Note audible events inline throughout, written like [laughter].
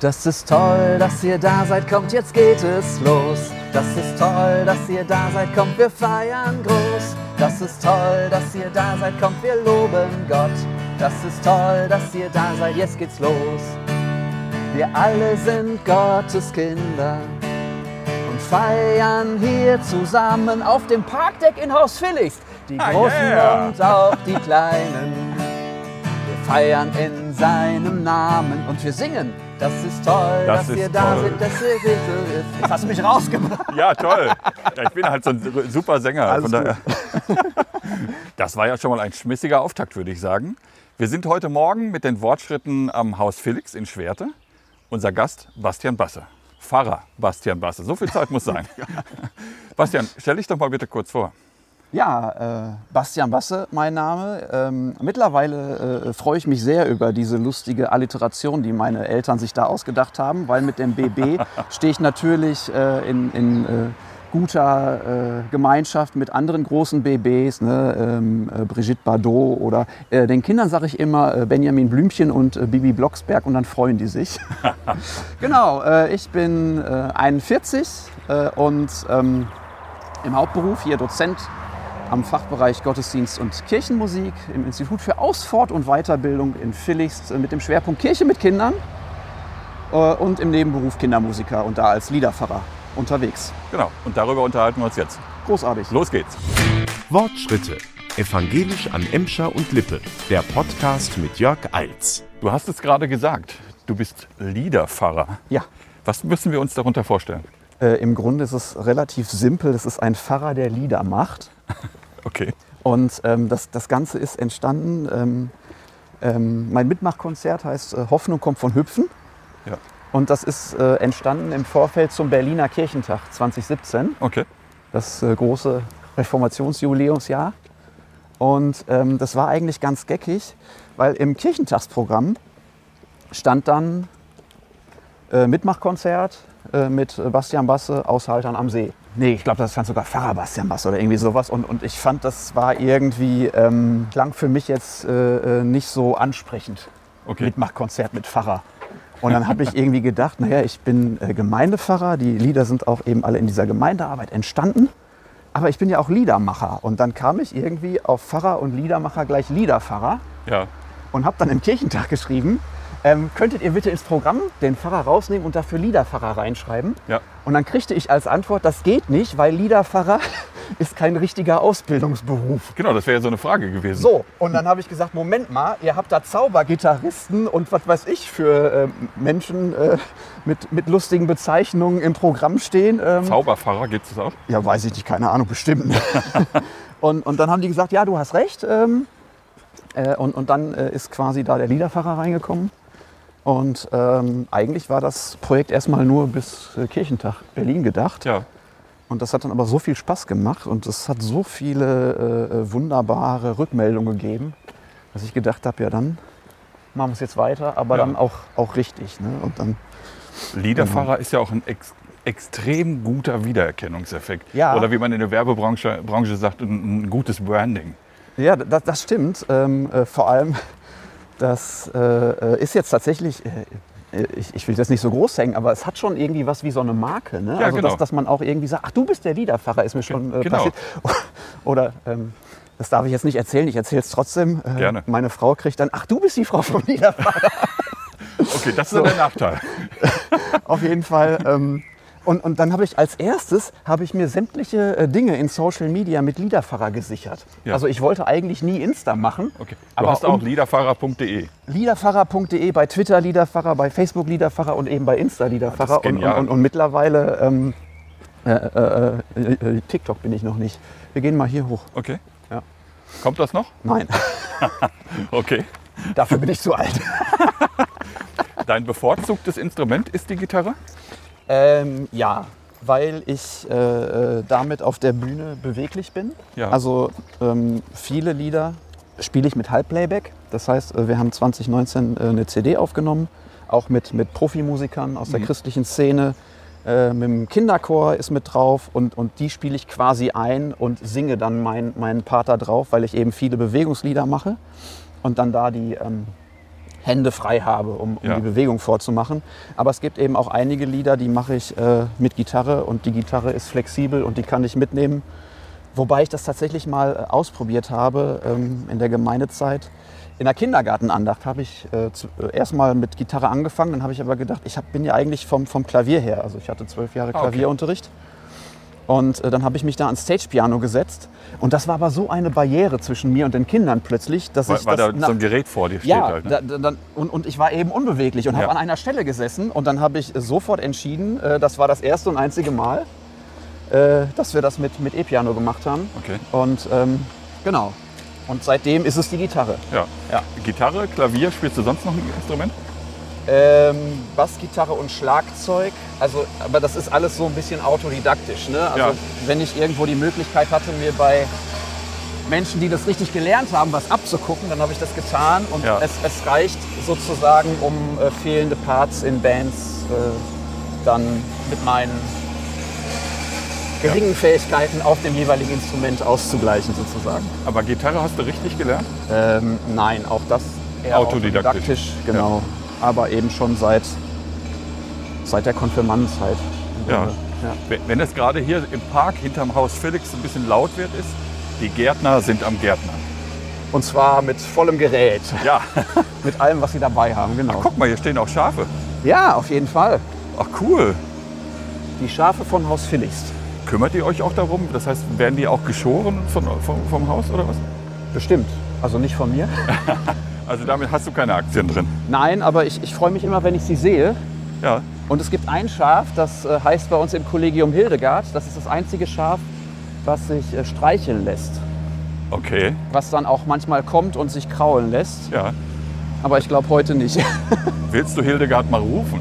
Das ist toll, dass ihr da seid, kommt, jetzt geht es los. Das ist toll, dass ihr da seid, kommt, wir feiern groß. Das ist toll, dass ihr da seid, kommt, wir loben Gott. Das ist toll, dass ihr da seid, jetzt geht's los. Wir alle sind Gottes Kinder und feiern hier zusammen auf dem Parkdeck in Haus Felix. Die Ah, Großen yeah. und auch die Kleinen. Wir feiern in seinem Namen und wir singen. Das ist toll, Das dass ist ihr da toll. seid, dass ihr seht. Jetzt hast du mich rausgebracht. Ja, toll. Ja, ich bin halt so ein super Sänger. Alles Von daher. [laughs] Das war ja schon mal ein schmissiger Auftakt, würde ich sagen. Wir sind heute Morgen mit den Wortschritten am Haus Felix in Schwerte. Unser Gast Bastian Basse. Pfarrer Bastian Basse. So viel Zeit muss sein. [laughs] Bastian, stell dich doch mal bitte kurz vor. Ja, äh, Bastian Basse, mein Name. Ähm, mittlerweile äh, freue ich mich sehr über diese lustige Alliteration, die meine Eltern sich da ausgedacht haben, weil mit dem BB [laughs] stehe ich natürlich äh, in, in äh, guter äh, Gemeinschaft mit anderen großen BBs, ne? ähm, äh, Brigitte Bardot oder den Kindern sage ich immer Benjamin Blümchen und Bibi Blocksberg und dann freuen die sich. [laughs] genau, ich bin äh, 41 äh, und ähm, im Hauptberuf hier Dozent am Fachbereich Gottesdienst und Kirchenmusik im Institut für Aus-, Fort- und Weiterbildung in Villichst äh, mit dem Schwerpunkt Kirche mit Kindern äh, und im Nebenberuf Kindermusiker und da als Liederpfarrer unterwegs. Genau. Und darüber unterhalten wir uns jetzt. Großartig. Los geht's. Wortschritte. Evangelisch an Emscher und Lippe. Der Podcast mit Jörg Eils. Du hast es gerade gesagt. Du bist Liederpfarrer. Ja, Was müssen wir uns darunter vorstellen? Äh, im Grunde ist es relativ simpel. Es ist ein Pfarrer, der Lieder macht. [laughs] Okay. Und ähm, das, das Ganze ist entstanden. Ähm, ähm, mein Mitmachkonzert heißt äh, Hoffnung kommt von Hüpfen. Ja. Und das ist äh, entstanden im Vorfeld zum Berliner Kirchentag 2017, Okay. das äh, große Reformationsjubiläumsjahr. Und ähm, das war eigentlich ganz geckig, weil im Kirchentagsprogramm stand dann äh, Mitmachkonzert äh, mit Bastian Basse, Aushaltern am See. Nee, ich glaube, das stand sogar Pfarrer Bastian Basse oder irgendwie sowas. Und, und ich fand, das war irgendwie, ähm, klang für mich jetzt äh, äh, nicht so ansprechend. Okay. Mitmachkonzert mit Pfarrer. Und dann habe ich [laughs] irgendwie gedacht, naja, ich bin äh, Gemeindepfarrer, die Lieder sind auch eben alle in dieser Gemeindearbeit entstanden. Aber ich bin ja auch Liedermacher. Und dann kam ich irgendwie auf Pfarrer und Liedermacher gleich Liederpfarrer Ja. und habe dann im Kirchentag geschrieben, ähm, könntet ihr bitte ins Programm den Pfarrer rausnehmen und dafür Liederpfarrer reinschreiben? Ja. Und dann kriegte ich als Antwort, das geht nicht, weil Liederpfarrer [laughs] ist kein richtiger Ausbildungsberuf. Genau, das wäre ja so eine Frage gewesen. So, und dann habe ich gesagt, Moment mal, ihr habt da Zaubergitarristen und was weiß ich für äh, Menschen äh, mit, mit lustigen Bezeichnungen im Programm stehen. Ähm, Zauberpfarrer gibt es auch? ja, weiß ich nicht, keine Ahnung, bestimmt. [laughs] und, und dann haben die gesagt, ja, du hast recht. Ähm, äh, und, und dann äh, ist quasi da der Liederpfarrer reingekommen. Und ähm, eigentlich war das Projekt erstmal nur bis äh, Kirchentag Berlin gedacht. Ja. Und das hat dann aber so viel Spaß gemacht und es hat so viele äh, äh, wunderbare Rückmeldungen gegeben, dass ich gedacht habe, ja dann machen wir es jetzt weiter, aber Ja. dann auch, auch richtig. Ne? Und dann, Liederpfarrer ist ja auch ein ex extrem guter Wiedererkennungseffekt. Ja. Oder wie man in der Werbebranche Branche sagt, ein, ein gutes Branding. ja, das, das stimmt. Ähm, äh, vor allem, das äh, äh, ist jetzt tatsächlich, äh, ich, ich will das nicht so groß hängen, aber es hat schon irgendwie was wie so eine Marke. Ne? Ja, also, genau. dass, dass man auch irgendwie sagt, ach du bist der Liederpfarrer, ist mir schon äh, Genau. passiert. [laughs] Oder ähm, das darf ich jetzt nicht erzählen, ich erzähle es trotzdem. Äh, Gerne. Meine Frau kriegt dann, ach du bist die Frau vom Liederpfarrer. [laughs] Okay, das ist der Nachteil. [laughs] Auf jeden Fall. Ähm, und, und dann habe ich als erstes habe ich mir sämtliche äh, Dinge in Social Media mit Liederpfarrer gesichert. Ja. Also ich wollte eigentlich nie Insta machen. Okay. Du Aber hast auch liederpfarrer.de. Liederpfarrer.de, bei Twitter Liederpfarrer, bei Facebook Liederpfarrer und eben bei Insta Liederpfarrer. das ist und, und, und, und mittlerweile ähm, äh, äh, äh, äh, TikTok bin ich noch nicht. Wir gehen mal hier hoch. Okay. Ja. Kommt das noch? Nein, [laughs] Okay. dafür bin ich zu alt. Dein bevorzugtes Instrument ist die Gitarre? Ähm, ja, weil ich äh, äh, damit auf der Bühne beweglich bin. Ja. Also ähm, viele Lieder spiele ich mit Halbplayback. Das heißt, äh, wir haben 2019 äh, eine CD aufgenommen, auch mit, mit Profimusikern aus der christlichen Szene. Äh, mit dem Kinderchor ist mit drauf und, und die spiele ich quasi ein und singe dann mein, meinen Part da drauf, weil ich eben viele Bewegungslieder mache und dann da die ähm, Hände frei habe, um, um Ja. die Bewegung vorzumachen. Aber es gibt eben auch einige Lieder, die mache ich äh, mit Gitarre und die Gitarre ist flexibel und die kann ich mitnehmen. Wobei ich das tatsächlich mal äh, ausprobiert habe ähm, in der Gemeindezeit. In der Kindergartenandacht habe ich äh, zu, äh, erstmal mit Gitarre angefangen, dann habe ich aber gedacht, ich hab, bin ja eigentlich vom, vom Klavier her. Also ich hatte zwölf Jahre Ah, okay. Und äh, dann habe ich mich da ans Stage-Piano gesetzt. Und das war aber so eine Barriere zwischen mir und den Kindern plötzlich, dass Weil, ich weil das da nach- so ein Gerät vor dir steht ja, halt. Ne? da, da, und, und ich war eben unbeweglich und Ja. habe an einer Stelle gesessen. Und dann habe ich sofort entschieden, äh, das war das erste und einzige Mal, äh, dass wir das mit, mit E-Piano gemacht haben. Okay. Und ähm, genau. Und seitdem ist es die Gitarre. Ja. Ja. Gitarre, Klavier, spielst du sonst noch ein Instrument? Ähm, Bassgitarre und Schlagzeug. Also, aber das ist alles so ein bisschen autodidaktisch. Ne? Also, Ja. wenn ich irgendwo die Möglichkeit hatte, mir bei Menschen, die das richtig gelernt haben, was abzugucken, dann habe ich das getan. Und Ja. es, es reicht sozusagen, um äh, fehlende Parts in Bands äh, dann mit meinen geringen Fähigkeiten auf dem jeweiligen Instrument auszugleichen, sozusagen. Aber Gitarre hast du richtig gelernt? Ähm, nein, auch das eher Autodidaktisch. genau. Aber eben schon seit, seit der Konfirmandenzeit. Ja. Ja. Wenn- es gerade hier im Park hinterm Haus Felix ein bisschen laut wird, ist, die Gärtner sind am Gärtnern. Und zwar mit vollem Gerät, Ja, [laughs] mit allem, was sie dabei haben, genau. guck mal, hier stehen auch Schafe. Ja, auf jeden Fall. Ach cool. Die Schafe von Haus Phillips. Kümmert ihr euch auch darum? Das heißt, werden die auch geschoren von, vom, vom Haus oder was? Bestimmt. Also nicht von mir. [laughs] Also damit hast du keine Aktien drin. Nein, aber ich, ich freue mich immer, wenn ich sie sehe. Ja, Und es gibt ein Schaf, das äh, heißt bei uns im Kollegium Hildegard. Das ist das einzige Schaf, was sich äh, streicheln lässt. okay. Was dann auch manchmal kommt und sich kraulen lässt. Ja. Aber ich glaube heute nicht. [laughs] Willst du Hildegard mal rufen?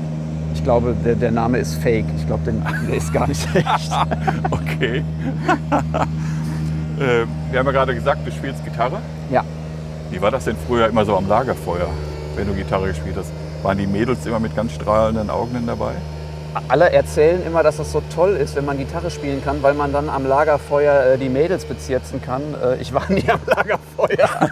Ich glaube, der, der Name ist fake. Ich glaube, den- der ist gar nicht [laughs] echt. Okay. [laughs] äh, wir haben ja gerade gesagt, du spielst Gitarre. Ja. Wie war das denn früher immer so am Lagerfeuer, wenn du Gitarre gespielt hast? Waren die Mädels immer mit ganz strahlenden Augen dabei? Alle erzählen immer, dass es so toll ist, wenn man Gitarre spielen kann, weil man dann am Lagerfeuer äh, die Mädels bezirzen kann. Äh, ich war [laughs] nie am Lagerfeuer. [laughs]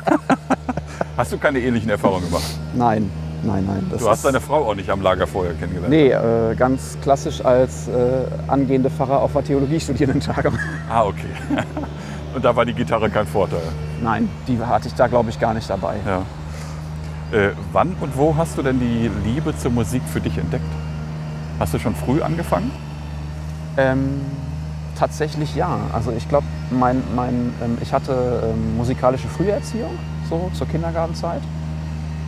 Hast du keine ähnlichen Erfahrungen gemacht? Nein, nein, nein. Das Du hast deine Frau auch nicht am Lagerfeuer kennengelernt. Nee, äh, ganz klassisch als äh, angehende Pfarrer auf der Theologiestudierendentagung. Ah, okay. [laughs] Und da war die Gitarre kein Vorteil. Nein, die hatte ich da, glaube ich, gar nicht dabei. Ja. Äh, wann und wo hast du denn die Liebe zur Musik für dich entdeckt? Hast du schon früh angefangen? Ähm, tatsächlich ja. Also ich glaube, mein, mein, ähm, ich hatte ähm, musikalische Früherziehung, so zur Kindergartenzeit.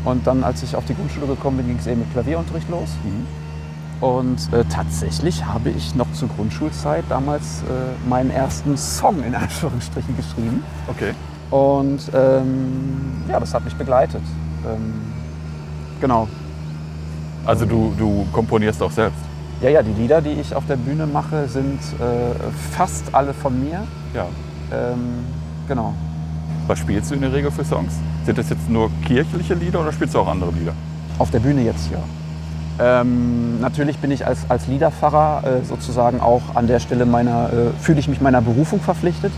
Und dann, als ich auf die Grundschule gekommen bin, ging es eben mit Klavierunterricht los. Und äh, tatsächlich habe ich noch zur Grundschulzeit damals äh, meinen ersten Song in Anführungsstrichen geschrieben. Okay. Und ähm, ja, das hat mich begleitet. Ähm, genau. Also du, du komponierst auch selbst. Ja, ja, die Lieder, die ich auf der Bühne mache, sind äh, fast alle von mir. Ja. Ähm, genau. Was spielst du in der Regel für Songs? Sind das jetzt nur kirchliche Lieder oder spielst du auch andere Lieder? Auf der Bühne jetzt, ja. Ähm, natürlich bin ich als, als Liederpfarrer äh, sozusagen auch an der Stelle meiner, äh, fühle ich mich meiner Berufung verpflichtet,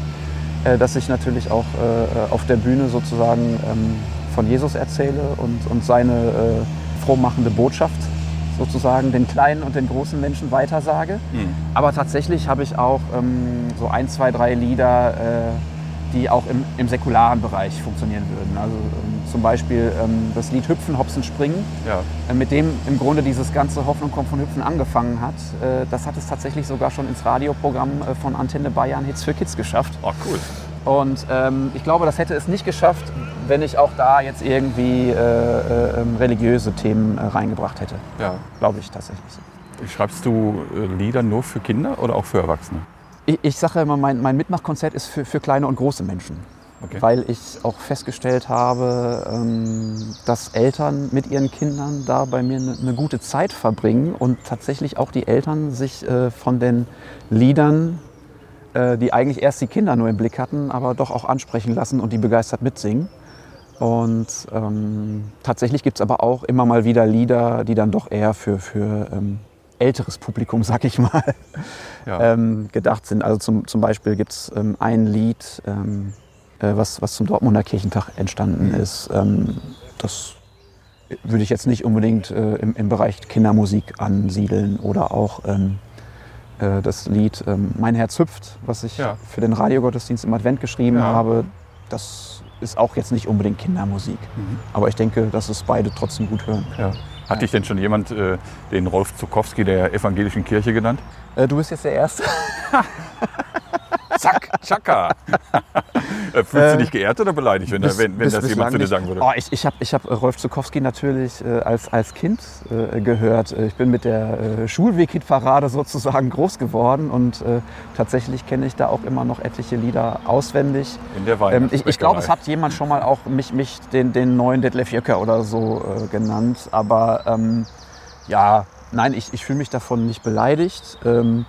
dass ich natürlich auch äh, auf der Bühne sozusagen ähm, von Jesus erzähle und, und seine äh, frohmachende Botschaft sozusagen den kleinen und den großen Menschen weitersage. Aber tatsächlich habe ich auch ähm, so ein, zwei, drei Lieder, äh, die auch im, im säkularen Bereich funktionieren würden. Also ähm, zum Beispiel ähm, das Lied Hüpfen, Hopsen, Springen, Ja. äh, mit dem im Grunde dieses ganze Hoffnung kommt von Hüpfen angefangen hat. Äh, das hat es tatsächlich sogar schon ins Radioprogramm äh, von Antenne Bayern Hits für Kids geschafft. Oh, cool. Und ähm, ich glaube, das hätte es nicht geschafft, wenn ich auch da jetzt irgendwie äh, äh, ähm, religiöse Themen äh, reingebracht hätte. Ja. Glaube ich tatsächlich. Schreibst du Lieder nur für Kinder oder auch für Erwachsene? Ich, ich sage immer, mein, mein Mitmachkonzert ist für, für kleine und große Menschen. Okay. Weil ich auch festgestellt habe, ähm, dass Eltern mit ihren Kindern da bei mir eine, eine gute Zeit verbringen und tatsächlich auch die Eltern sich äh, von den Liedern, äh, die eigentlich erst die Kinder nur im Blick hatten, aber doch auch ansprechen lassen und die begeistert mitsingen. Und ähm, tatsächlich gibt es aber auch immer mal wieder Lieder, die dann doch eher für, für ähm, älteres Publikum, [laughs] sag ich mal, Ja. ähm, gedacht sind. Also zum, zum Beispiel gibt es ähm, ein Lied, ähm, äh, was, was zum Dortmunder Kirchentag entstanden ist. Ähm, das würde ich jetzt nicht unbedingt äh, im, im Bereich Kindermusik ansiedeln oder auch ähm, äh, das Lied ähm, Mein Herz hüpft, was ich Ja. für den Radiogottesdienst im Advent geschrieben Ja. habe. Das ist auch jetzt nicht unbedingt Kindermusik. Mhm. Aber ich denke, dass es beide trotzdem gut hören. Ja. Hat dich denn schon jemand äh, den Rolf Zukowski der evangelischen Kirche genannt? Äh, du bist jetzt der Erste. [laughs] Zack, tschakka. [laughs] Äh, Fühlst du Äh, dich geehrt oder beleidigt, wenn, Bis- wenn, wenn bis- das jemand zu dir sagen würde? Oh, ich ich habe ich hab Rolf Zukowski natürlich äh, als, als Kind äh, gehört. Äh, Ich bin mit der äh, Schulweg-Hit-Parade sozusagen [laughs] groß geworden und äh, tatsächlich kenne ich da auch immer noch etliche Lieder auswendig. In der Ähm, ich ich glaube, es hat jemand schon mal auch mich, mich den, den neuen Detlef Jöcker oder so äh, genannt. Aber ähm, ja, nein, ich, ich fühle mich davon nicht beleidigt. Ähm,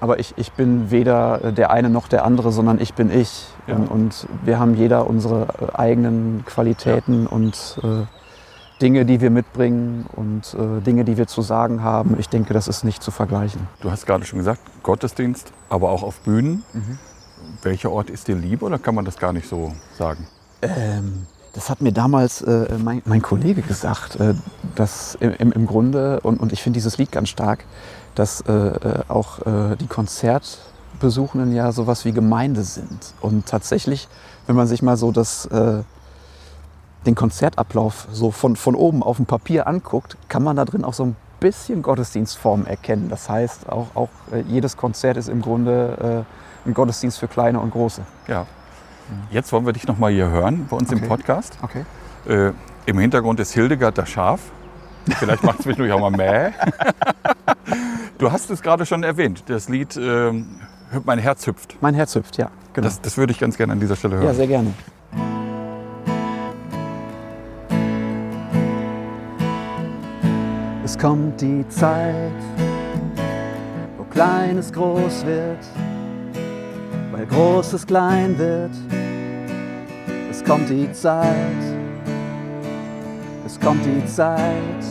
aber ich, ich bin weder äh, der eine noch der andere, sondern ich bin ich. Ja. Und, und wir haben jeder unsere äh, eigenen Qualitäten und äh, Dinge, die wir mitbringen und äh, Dinge, die wir zu sagen haben. Ich denke, das ist nicht zu vergleichen. Du hast gerade schon gesagt, Gottesdienst, aber auch auf Bühnen. Mhm. Welcher Ort ist dir lieb oder kann man das gar nicht so sagen? Ähm, das hat mir damals äh, mein, mein Kollege gesagt, äh, dass im, im, im Grunde, und, und ich finde dieses Lied ganz stark, dass äh, äh, auch äh, die Konzertbesuchenden ja sowas wie Gemeinde sind. Und tatsächlich, wenn man sich mal so das, äh, den Konzertablauf so von, von oben auf dem Papier anguckt, kann man da drin auch so ein bisschen Gottesdienstform erkennen. Das heißt, auch, auch äh, jedes Konzert ist im Grunde äh, ein Gottesdienst für Kleine und Große. Ja. Jetzt wollen wir dich noch mal hier hören bei uns im Okay. Podcast. Okay. Im Hintergrund ist Hildegard das Schaf. Vielleicht macht es zwischendurch auch mal mäh. Du hast es gerade schon erwähnt, das Lied ähm, Mein Herz hüpft. Mein Herz hüpft, ja. Genau. Das, das würde ich ganz gerne an dieser Stelle hören. Ja, sehr gerne. Es kommt die Zeit, wo Kleines groß wird, weil Großes klein wird. Es kommt die Zeit, es kommt die Zeit,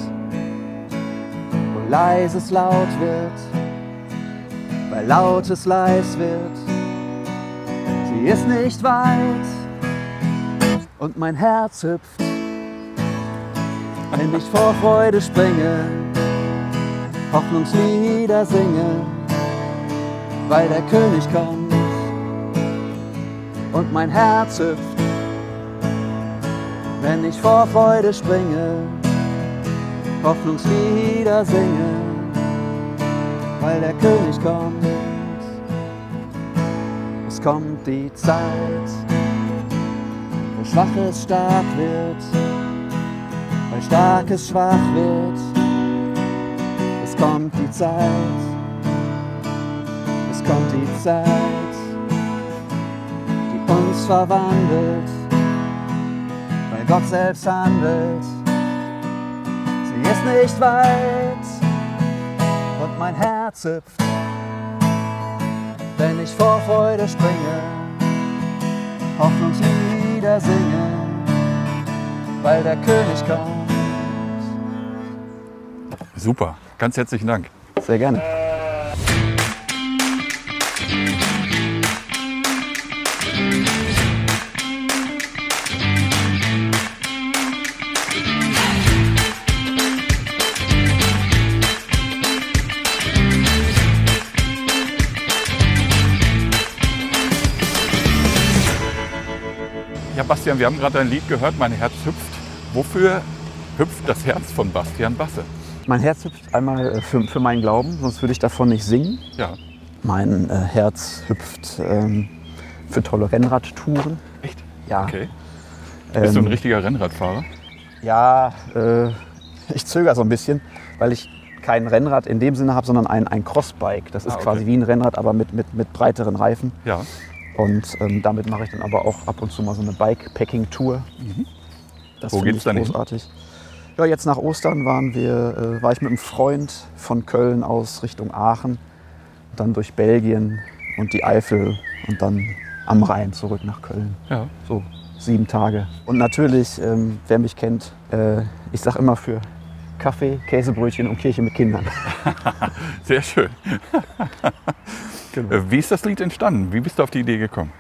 Leises laut wird, weil Lautes leis wird. Sie ist nicht weit und mein Herz hüpft, wenn ich vor Freude springe, Hoffnungslieder singe, weil der König kommt und mein Herz hüpft, wenn ich vor Freude springe, Hoffnungslieder singe, weil der König kommt. Es kommt die Zeit, wo Schwaches stark wird, weil Starkes schwach wird. Es kommt die Zeit, es kommt die Zeit, die uns verwandelt, weil Gott selbst handelt. Ist nicht weit und mein Herz hüpft wenn ich vor Freude springe, Hoffnungslieder singe, weil der König kommt. Super, ganz herzlichen Dank. Sehr gerne. Bastian, wir haben gerade ein Lied gehört, Mein Herz hüpft. Wofür hüpft das Herz von Bastian Basse? Mein Herz hüpft einmal äh, für, für meinen Glauben, sonst würde ich davon nicht singen. Ja, Mein äh, Herz hüpft ähm, für tolle Rennradtouren. echt? Ja, Okay. Bist du ein ähm, richtiger Rennradfahrer? Ja, äh, ich zögere so ein bisschen, weil ich kein Rennrad in dem Sinne habe, sondern ein, ein Crossbike. Das ist Ah, okay. quasi wie ein Rennrad, aber mit, mit, mit breiteren Reifen. Ja. Und ähm, damit mache ich dann aber auch ab und zu mal so eine Bikepacking-Tour. Das Wo geht's ich dann hin? großartig. Ja, jetzt nach Ostern waren wir, äh, war ich mit einem Freund von Köln aus Richtung Aachen, dann durch Belgien und die Eifel und dann am Rhein zurück nach Köln. Ja. So sieben Tage. Und natürlich, ähm, wer mich kennt, äh, ich sage immer für Kaffee, Käsebrötchen und Kirche mit Kindern. [laughs] Sehr schön. Genau. Äh, Wie ist das Lied entstanden? Wie bist du auf die Idee gekommen?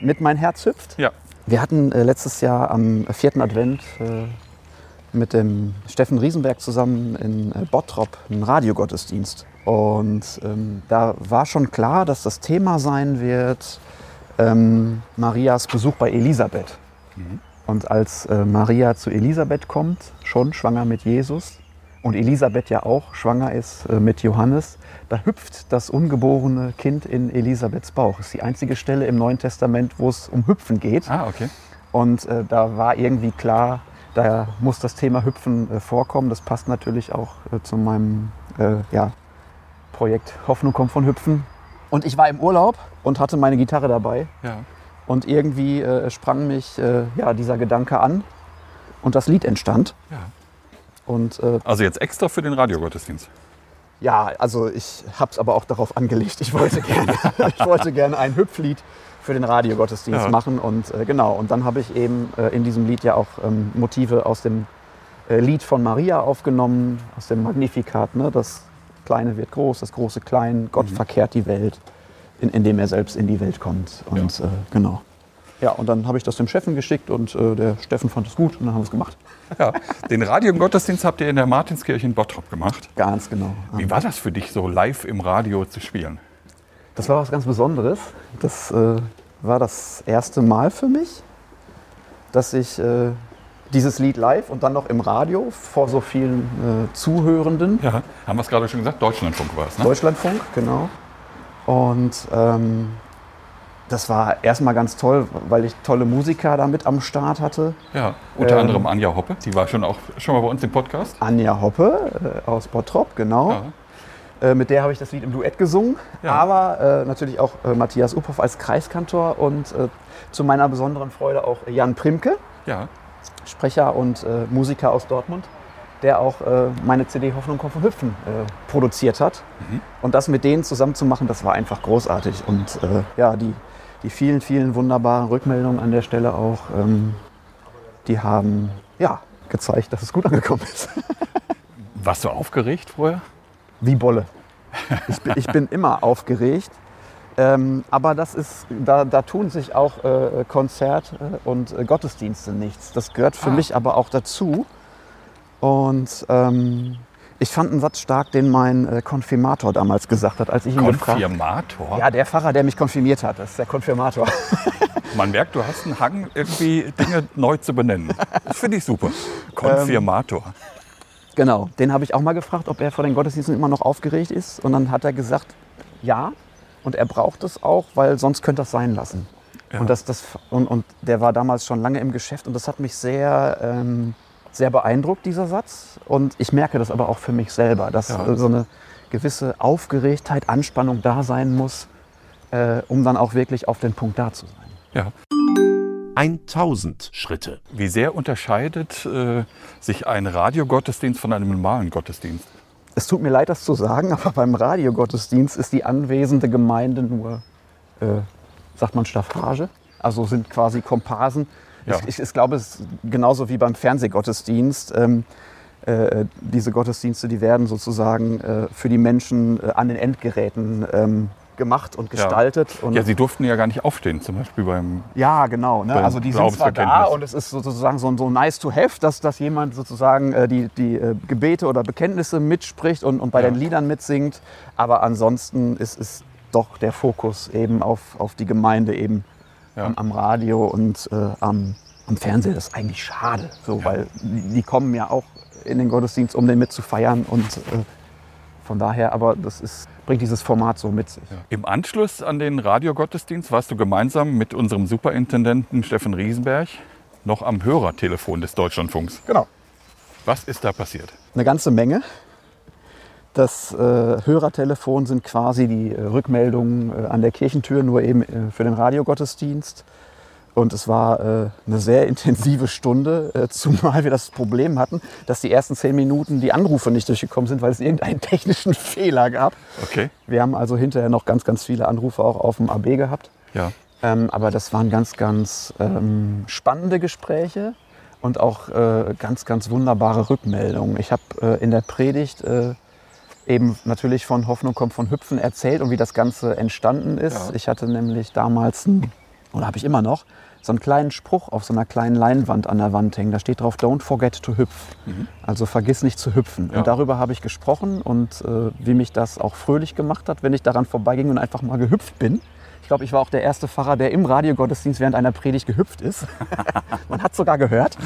Mit mein Herz hüpft. Ja. Wir hatten äh, letztes Jahr am vierten Advent, äh, mit dem Steffen Riesenberg zusammen in äh, Bottrop einen Radiogottesdienst. Und ähm, da war schon klar, dass das Thema sein wird ähm, Marias Besuch bei Elisabeth. Und als äh, Maria zu Elisabeth kommt, schon schwanger mit Jesus, und Elisabeth ja auch schwanger ist äh, mit Johannes, da hüpft das ungeborene Kind in Elisabeths Bauch. Das ist die einzige Stelle im Neuen Testament, wo es um Hüpfen geht. Ah, okay. Und äh, da war irgendwie klar, da muss das Thema Hüpfen äh, vorkommen. Das passt natürlich auch äh, zu meinem äh, ja, Projekt Hoffnung kommt von Hüpfen. Und ich war im Urlaub und hatte meine Gitarre dabei. Ja. Und irgendwie äh, sprang mich ja, dieser Gedanke an und das Lied entstand. ja. Und äh, Also jetzt extra für den Radiogottesdienst. ja, also ich habe es aber auch darauf angelegt. Ich wollte gerne, [laughs] ich wollte gerne ein Hüpflied für den Radiogottesdienst Ja. machen. Und äh, genau, und dann habe ich eben äh, in diesem Lied ja auch ähm, Motive aus dem äh, Lied von Maria aufgenommen, aus dem Magnificat. Ne? Das Kleine wird groß, das Große klein, Gott verkehrt die Welt, in, indem er selbst in die Welt kommt. Und äh, genau. Ja, und dann habe ich das dem Steffen geschickt und äh, der Steffen fand es gut und dann haben wir es gemacht. Ja. Den Radiogottesdienst habt ihr in der Martinskirche in Bottrop gemacht. Ganz genau. Wie war das für dich, so live im Radio zu spielen? Das war was ganz Besonderes. Das äh, war das erste Mal für mich, dass ich äh, dieses Lied live und dann noch im Radio vor so vielen äh, Zuhörenden, Ja. Haben wir es gerade schon gesagt? Deutschlandfunk war es, ne? Deutschlandfunk, genau. Und ähm, das war erstmal ganz toll, weil ich tolle Musiker da mit am Start hatte. Ja. Unter Ähm. anderem Anja Hoppe, die war schon auch schon mal bei uns im Podcast. Anja Hoppe äh, aus Bottrop, genau. Ja. Äh, mit der habe ich das Lied im Duett gesungen. Ja. Aber äh, natürlich auch äh, Matthias Uphoff als Kreiskantor und äh, zu meiner besonderen Freude auch Jan Primke, ja. Sprecher und äh, Musiker aus Dortmund, der auch äh, meine CD Hoffnung kommt vom Hüpfen produziert hat. Mhm. Und das mit denen zusammen zu machen, das war einfach großartig. Und ja, die, die vielen, vielen wunderbaren Rückmeldungen an der Stelle auch, ähm, die haben ja, gezeigt, dass es gut angekommen ist. [laughs] Warst du aufgeregt vorher? Wie Bolle. Ich bin, ich bin immer aufgeregt. Ähm, aber das ist, da, da tun sich auch äh, Konzert äh, und äh, Gottesdienste nichts. Das gehört für Ah. mich aber auch dazu. Und ähm, ich fand einen Satz stark, den mein äh, Konfirmator damals gesagt hat, als ich ihn gefragt Konfirmator? Ja, der Pfarrer, der mich konfirmiert hat, das ist der Konfirmator. [laughs] Man merkt, du hast einen Hang, irgendwie Dinge neu zu benennen. Das finde ich super. Konfirmator. Genau, den habe ich auch mal gefragt, ob er vor den Gottesdiensten immer noch aufgeregt ist. Und dann hat er gesagt, ja. Und er braucht es auch, weil sonst könnte er es sein lassen. Ja. Und, das, das, und, und der war damals schon lange im Geschäft und das hat mich sehr, ähm, sehr beeindruckt, dieser Satz. Und ich merke das aber auch für mich selber, dass Ja. so eine gewisse Aufgeregtheit, Anspannung da sein muss, äh, um dann auch wirklich auf den Punkt da zu sein. ja. 1000 Schritte. Wie sehr unterscheidet äh, sich ein Radiogottesdienst von einem normalen Gottesdienst? Es tut mir leid, das zu sagen, [laughs] aber beim Radiogottesdienst ist die anwesende Gemeinde nur, äh, sagt man Staffage, also sind quasi Komparsen. Ja. Ich, ich, ich glaube, es ist genauso wie beim Fernsehgottesdienst. Ähm, äh, diese Gottesdienste, die werden sozusagen äh, für die Menschen äh, an den Endgeräten ähm, gemacht und gestaltet. Und Ja, sie durften ja gar nicht aufstehen, zum Beispiel beim. ja, genau. Ne? Beim Also die sind zwar da und es ist sozusagen so, so nice to have, dass, dass jemand sozusagen äh, die, die äh, Gebete oder Bekenntnisse mitspricht und, und bei Ja. den Liedern mitsingt. Aber ansonsten ist, ist doch der Fokus eben auf, auf die Gemeinde eben Ja. am, am Radio und äh, am, am Fernseher. Das ist eigentlich schade, so, weil die, die kommen ja auch in den Gottesdienst, um den mitzufeiern und äh, von daher, aber das ist, bringt dieses Format so mit sich. Im Anschluss an den Radiogottesdienst warst du gemeinsam mit unserem Superintendenten Steffen Riesenberg noch am Hörertelefon des Deutschlandfunks. Genau. Was ist da passiert? eine ganze Menge. Das äh, Hörertelefon sind quasi die äh, Rückmeldungen äh, an der Kirchentür, nur eben äh, für den Radiogottesdienst. Und es war äh, eine sehr intensive Stunde, äh, [laughs] zumal wir das Problem hatten, dass die ersten zehn Minuten die Anrufe nicht durchgekommen sind, weil es irgendeinen [laughs] technischen Fehler gab. Okay. Wir haben also hinterher noch ganz, ganz viele Anrufe auch auf dem AB gehabt. Ja. Ähm, aber das waren ganz, ganz ähm, spannende Gespräche und auch ganz, ganz wunderbare Rückmeldungen. Ich habe in der Predigt eben natürlich von Hoffnung kommt von Hüpfen erzählt und wie das Ganze entstanden ist. Ja. Ich hatte nämlich damals, ein, oder habe ich immer noch, so einen kleinen Spruch auf so einer kleinen Leinwand an der Wand hängen. Da steht drauf, don't forget to hüpf. Also vergiss nicht zu hüpfen. Mhm. Ja. Und darüber habe ich gesprochen und äh, wie mich das auch fröhlich gemacht hat, wenn ich daran vorbeiging und einfach mal gehüpft bin. Ich glaube, ich war auch der erste Pfarrer, der im Radiogottesdienst während einer Predigt gehüpft ist. [laughs] Man hat sogar gehört.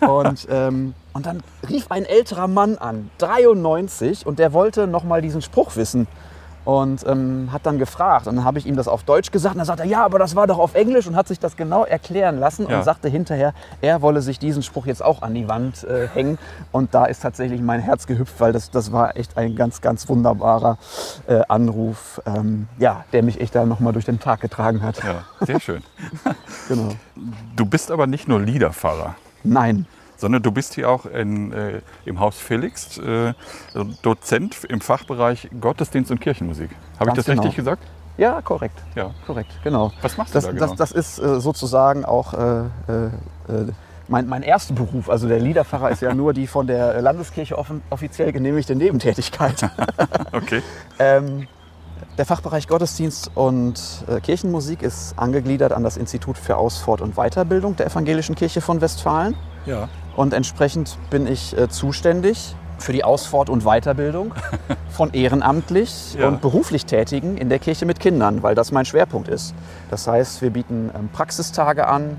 Und, ähm, und dann rief ein älterer Mann an, 93, und der wollte noch mal diesen Spruch wissen. Und ähm, hat dann gefragt. Und dann habe ich ihm das auf Deutsch gesagt. Und dann sagt er, ja, aber das war doch auf Englisch. Und hat sich das genau erklären lassen. Ja. Und sagte hinterher, er wolle sich diesen Spruch jetzt auch an die Wand äh, hängen. Und da ist tatsächlich mein Herz gehüpft, weil das, das war echt ein ganz, ganz wunderbarer äh, Anruf, ähm, ja, der mich echt da nochmal durch den Tag getragen hat. Ja, sehr schön. [laughs] Genau. Du bist aber nicht nur Liederpfarrer, Nein, sondern du bist hier auch in, äh, im Haus Felix äh, Dozent im Fachbereich Gottesdienst und Kirchenmusik. Habe ich das genau. richtig gesagt? ja, korrekt. Ja. Korrekt, genau. Was machst du Das, da genau? das, das ist äh, sozusagen auch äh, äh, äh, mein, mein erster Beruf. Also der Liederpfarrer ist ja nur die von der Landeskirche offen, offiziell genehmigte Nebentätigkeit. [laughs] Okay. ähm, der Fachbereich Gottesdienst und äh, Kirchenmusik ist angegliedert an das Institut für Ausfort- und Weiterbildung der Evangelischen Kirche von Westfalen. Ja. Und entsprechend bin ich äh, zuständig für die Ausfort- und Weiterbildung [laughs] von ehrenamtlich Ja. und beruflich Tätigen in der Kirche mit Kindern, weil das mein Schwerpunkt ist. Das heißt, wir bieten ähm, Praxistage an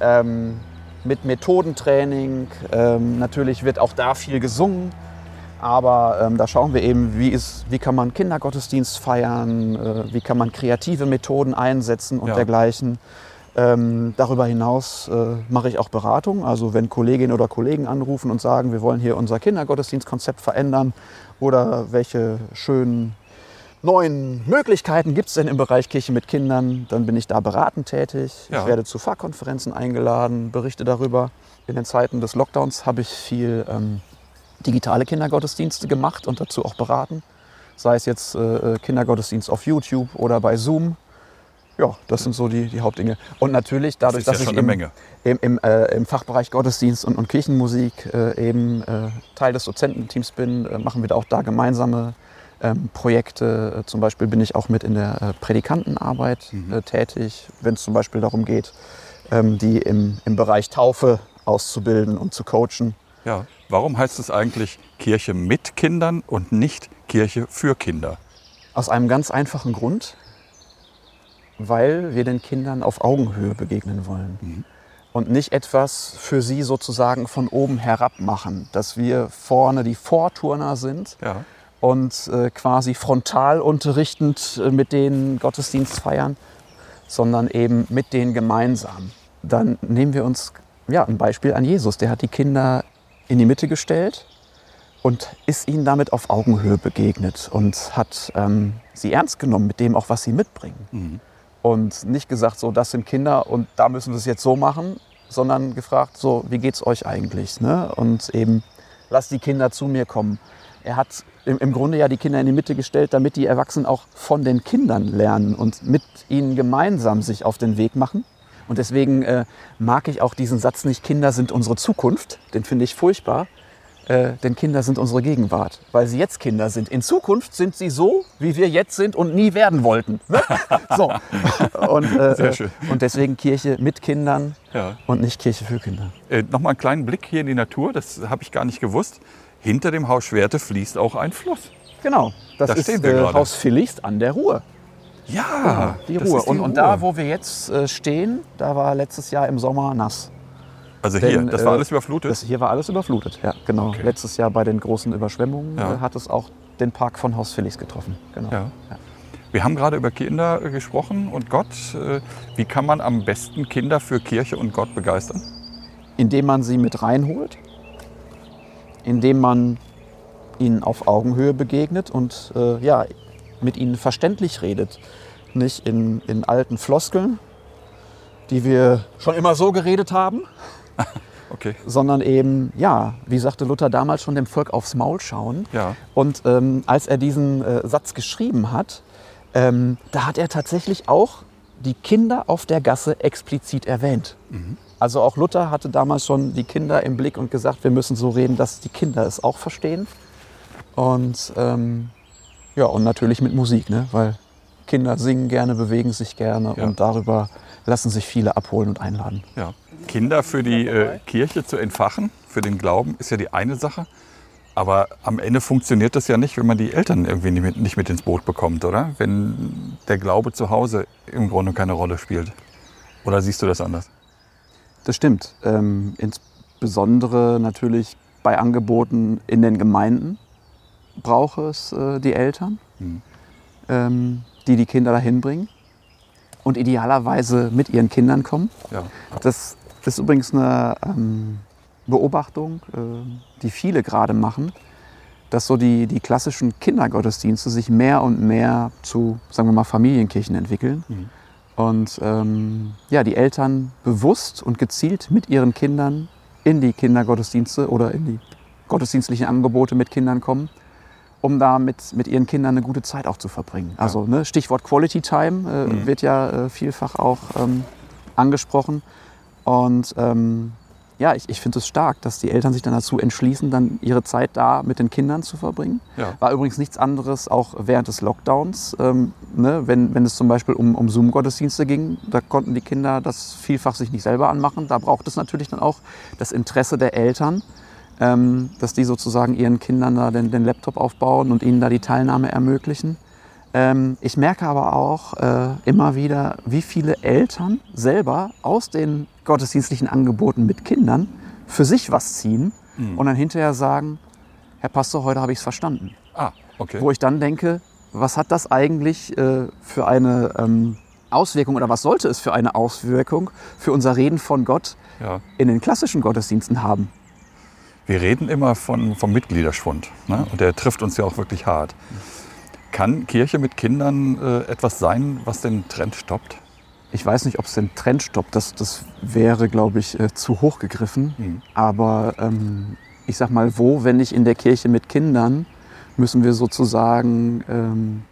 ähm, mit Methodentraining. Ähm, natürlich wird auch da viel gesungen. Aber ähm, da schauen wir eben, wie, ist, wie kann man Kindergottesdienst feiern, äh, wie kann man kreative Methoden einsetzen und Ja. dergleichen. Ähm, darüber hinaus äh, mache ich auch Beratung. Also wenn Kolleginnen oder Kollegen anrufen und sagen, wir wollen hier unser Kindergottesdienstkonzept verändern oder welche schönen neuen Möglichkeiten gibt es denn im Bereich Kirche mit Kindern, dann bin ich da beratend tätig. Ja. Ich werde zu Fachkonferenzen eingeladen, berichte darüber. In den Zeiten des Lockdowns habe ich viel ähm, digitale Kindergottesdienste gemacht und dazu auch beraten. Sei es jetzt äh, Kindergottesdienst auf YouTube oder bei Zoom. Ja, das sind so die, die Hauptdinge. Und natürlich dadurch, ja dass schon ich im, im, im, äh, im Fachbereich Gottesdienst und, und Kirchenmusik äh, eben äh, Teil des Dozententeams bin, äh, machen wir auch da gemeinsame ähm, Projekte. Äh, zum Beispiel bin ich auch mit in der äh, Predikantenarbeit äh, tätig, wenn es zum Beispiel darum geht, ähm, die im, im Bereich Taufe auszubilden und zu coachen. Ja. Warum heißt es eigentlich Kirche mit Kindern und nicht Kirche für Kinder? Aus einem ganz einfachen Grund, weil wir den Kindern auf Augenhöhe begegnen wollen. Und nicht etwas für sie sozusagen von oben herab machen, dass wir vorne die Vorturner sind Ja. und äh, quasi frontal unterrichtend äh, mit denen Gottesdienst feiern, sondern eben mit denen gemeinsam. Dann nehmen wir uns ja, ein Beispiel an Jesus. Der hat die Kinder in die Mitte gestellt und ist ihnen damit auf Augenhöhe begegnet und hat ähm, sie ernst genommen mit dem auch, was sie mitbringen. Und nicht gesagt, so, das sind Kinder und da müssen wir es jetzt so machen, sondern gefragt, so, wie geht's euch eigentlich? Ne? Und eben, lasst die Kinder zu mir kommen. Er hat im, im Grunde ja die Kinder in die Mitte gestellt, damit die Erwachsenen auch von den Kindern lernen und mit ihnen gemeinsam sich auf den Weg machen. Und deswegen äh, mag ich auch diesen Satz nicht, Kinder sind unsere Zukunft. Den finde ich furchtbar. Äh, denn Kinder sind unsere Gegenwart, weil sie jetzt Kinder sind. In Zukunft sind sie so, wie wir jetzt sind und nie werden wollten. Ne? so. [laughs] Und, äh, Sehr schön. und deswegen Kirche mit Kindern Ja. und nicht Kirche für Kinder. Äh, Nochmal einen kleinen Blick hier in die Natur, das habe ich gar nicht gewusst. Hinter dem Haus Schwerte fließt auch ein Fluss. Genau, das Da ist stehen wir äh. Haus Philist an der Ruhr. Ja, die das Ruhr. ist die und, und Ruhr. da, wo wir jetzt äh, stehen, da war letztes Jahr im Sommer nass. Also hier, Denn, das war äh, alles überflutet. Das, hier war alles überflutet, ja, genau. Okay. Letztes Jahr bei den großen Überschwemmungen Ja. äh, hat es auch den Park von Haus Felix getroffen. Genau. Ja. Wir haben gerade über Kinder äh, gesprochen und Gott. Wie kann man am besten Kinder für Kirche und Gott begeistern? Indem man sie mit reinholt, indem man ihnen auf Augenhöhe begegnet und äh, ja, mit ihnen verständlich redet. Nicht in, in alten Floskeln, die wir schon immer so geredet haben, [laughs] Okay. sondern eben, ja, wie sagte Luther damals schon, dem Volk aufs Maul schauen. Ja. Und ähm, als er diesen äh, Satz geschrieben hat, ähm, da hat er tatsächlich auch die Kinder auf der Gasse explizit erwähnt. Also auch Luther hatte damals schon die Kinder im Blick und gesagt, wir müssen so reden, dass die Kinder es auch verstehen. Und ähm, ja, und natürlich mit Musik, ne? weil Kinder singen gerne, bewegen sich gerne Ja. und darüber lassen sich viele abholen und einladen. Ja. Kinder für die äh, Kirche zu entfachen, für den Glauben, ist ja die eine Sache. Aber am Ende funktioniert das ja nicht, wenn man die Eltern irgendwie nicht mit, nicht mit ins Boot bekommt, oder? Wenn der Glaube zu Hause im Grunde keine Rolle spielt. Oder siehst du das anders? Das stimmt. Ähm, insbesondere natürlich bei Angeboten in den Gemeinden braucht es äh, die Eltern, Mhm. ähm, die die Kinder dahin bringen und idealerweise mit ihren Kindern kommen. Ja. Das ist übrigens eine ähm, Beobachtung, äh, die viele gerade machen, dass so die, die klassischen Kindergottesdienste sich mehr und mehr zu, sagen wir mal, Familienkirchen entwickeln. Mhm. Und ähm, ja, die Eltern bewusst und gezielt mit ihren Kindern in die Kindergottesdienste oder in die gottesdienstlichen Angebote mit Kindern kommen, um da mit, mit ihren Kindern eine gute Zeit auch zu verbringen. Also ne, Stichwort Quality Time äh, Mhm. wird ja äh, vielfach auch ähm, angesprochen. Und ähm, ja, ich, ich finde es stark, dass die Eltern sich dann dazu entschließen, dann ihre Zeit da mit den Kindern zu verbringen. Ja. War übrigens nichts anderes auch während des Lockdowns. Ähm, ne, wenn, wenn es zum Beispiel um, um Zoom-Gottesdienste ging, da konnten die Kinder das vielfach sich nicht selber anmachen. Da braucht es natürlich dann auch das Interesse der Eltern, ähm, dass die sozusagen ihren Kindern da den, den Laptop aufbauen und ihnen da die Teilnahme ermöglichen. Ähm, ich merke aber auch äh, immer wieder, wie viele Eltern selber aus den gottesdienstlichen Angeboten mit Kindern für sich was ziehen Mhm. und dann hinterher sagen, Herr Pastor, heute habe ich es verstanden. Ah, okay. Wo ich dann denke, was hat das eigentlich äh, für eine ähm, Auswirkung oder was sollte es für eine Auswirkung für unser Reden von Gott Ja. in den klassischen Gottesdiensten haben? Wir reden immer von, vom Mitgliederschwund. Ne? Und der trifft uns ja auch wirklich hart. Kann Kirche mit Kindern äh, etwas sein, was den Trend stoppt? Ich weiß nicht, ob es den Trend stoppt. Das, das wäre, glaube ich, äh, zu hoch gegriffen. Mhm. Aber ähm, ich sag mal, wo, wenn nicht in der Kirche mit Kindern, müssen wir sozusagen ähm,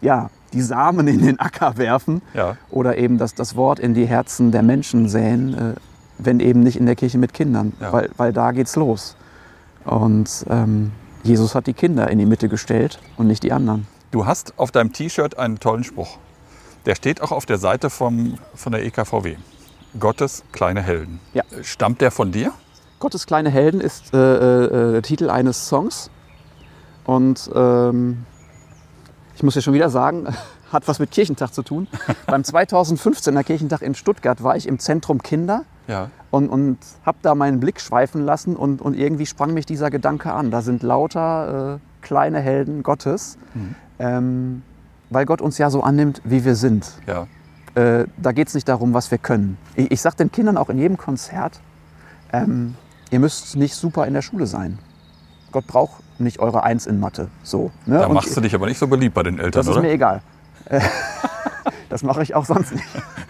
ja, die Samen in den Acker werfen Ja. oder eben das, das Wort in die Herzen der Menschen säen, äh, wenn eben nicht in der Kirche mit Kindern, Ja. weil, weil da geht's los. Und ähm, Jesus hat die Kinder in die Mitte gestellt und nicht die anderen. Du hast auf deinem T-Shirt einen tollen Spruch. Der steht auch auf der Seite vom, von der EKVW. Gottes kleine Helden. Ja. Stammt der von dir? Gottes kleine Helden ist äh, äh, der Titel eines Songs. Und ähm, ich muss ja schon wieder sagen, [laughs] hat was mit Kirchentag zu tun. [laughs] Beim 2015er Kirchentag in Stuttgart war ich im Zentrum Kinder Ja. und, und habe da meinen Blick schweifen lassen und, und irgendwie sprang mich dieser Gedanke an. Da sind lauter äh, kleine Helden Gottes, ähm, weil Gott uns ja so annimmt, wie wir sind. Ja. Äh, da geht es nicht darum, was wir können. Ich, ich sage den Kindern auch in jedem Konzert, ähm, ihr müsst nicht super in der Schule sein. Gott braucht nicht eure Eins in Mathe. So, ne? Da Und machst du dich aber nicht so beliebt bei den Eltern, das ist oder? mir egal. Äh, [laughs] das mache ich auch sonst nicht.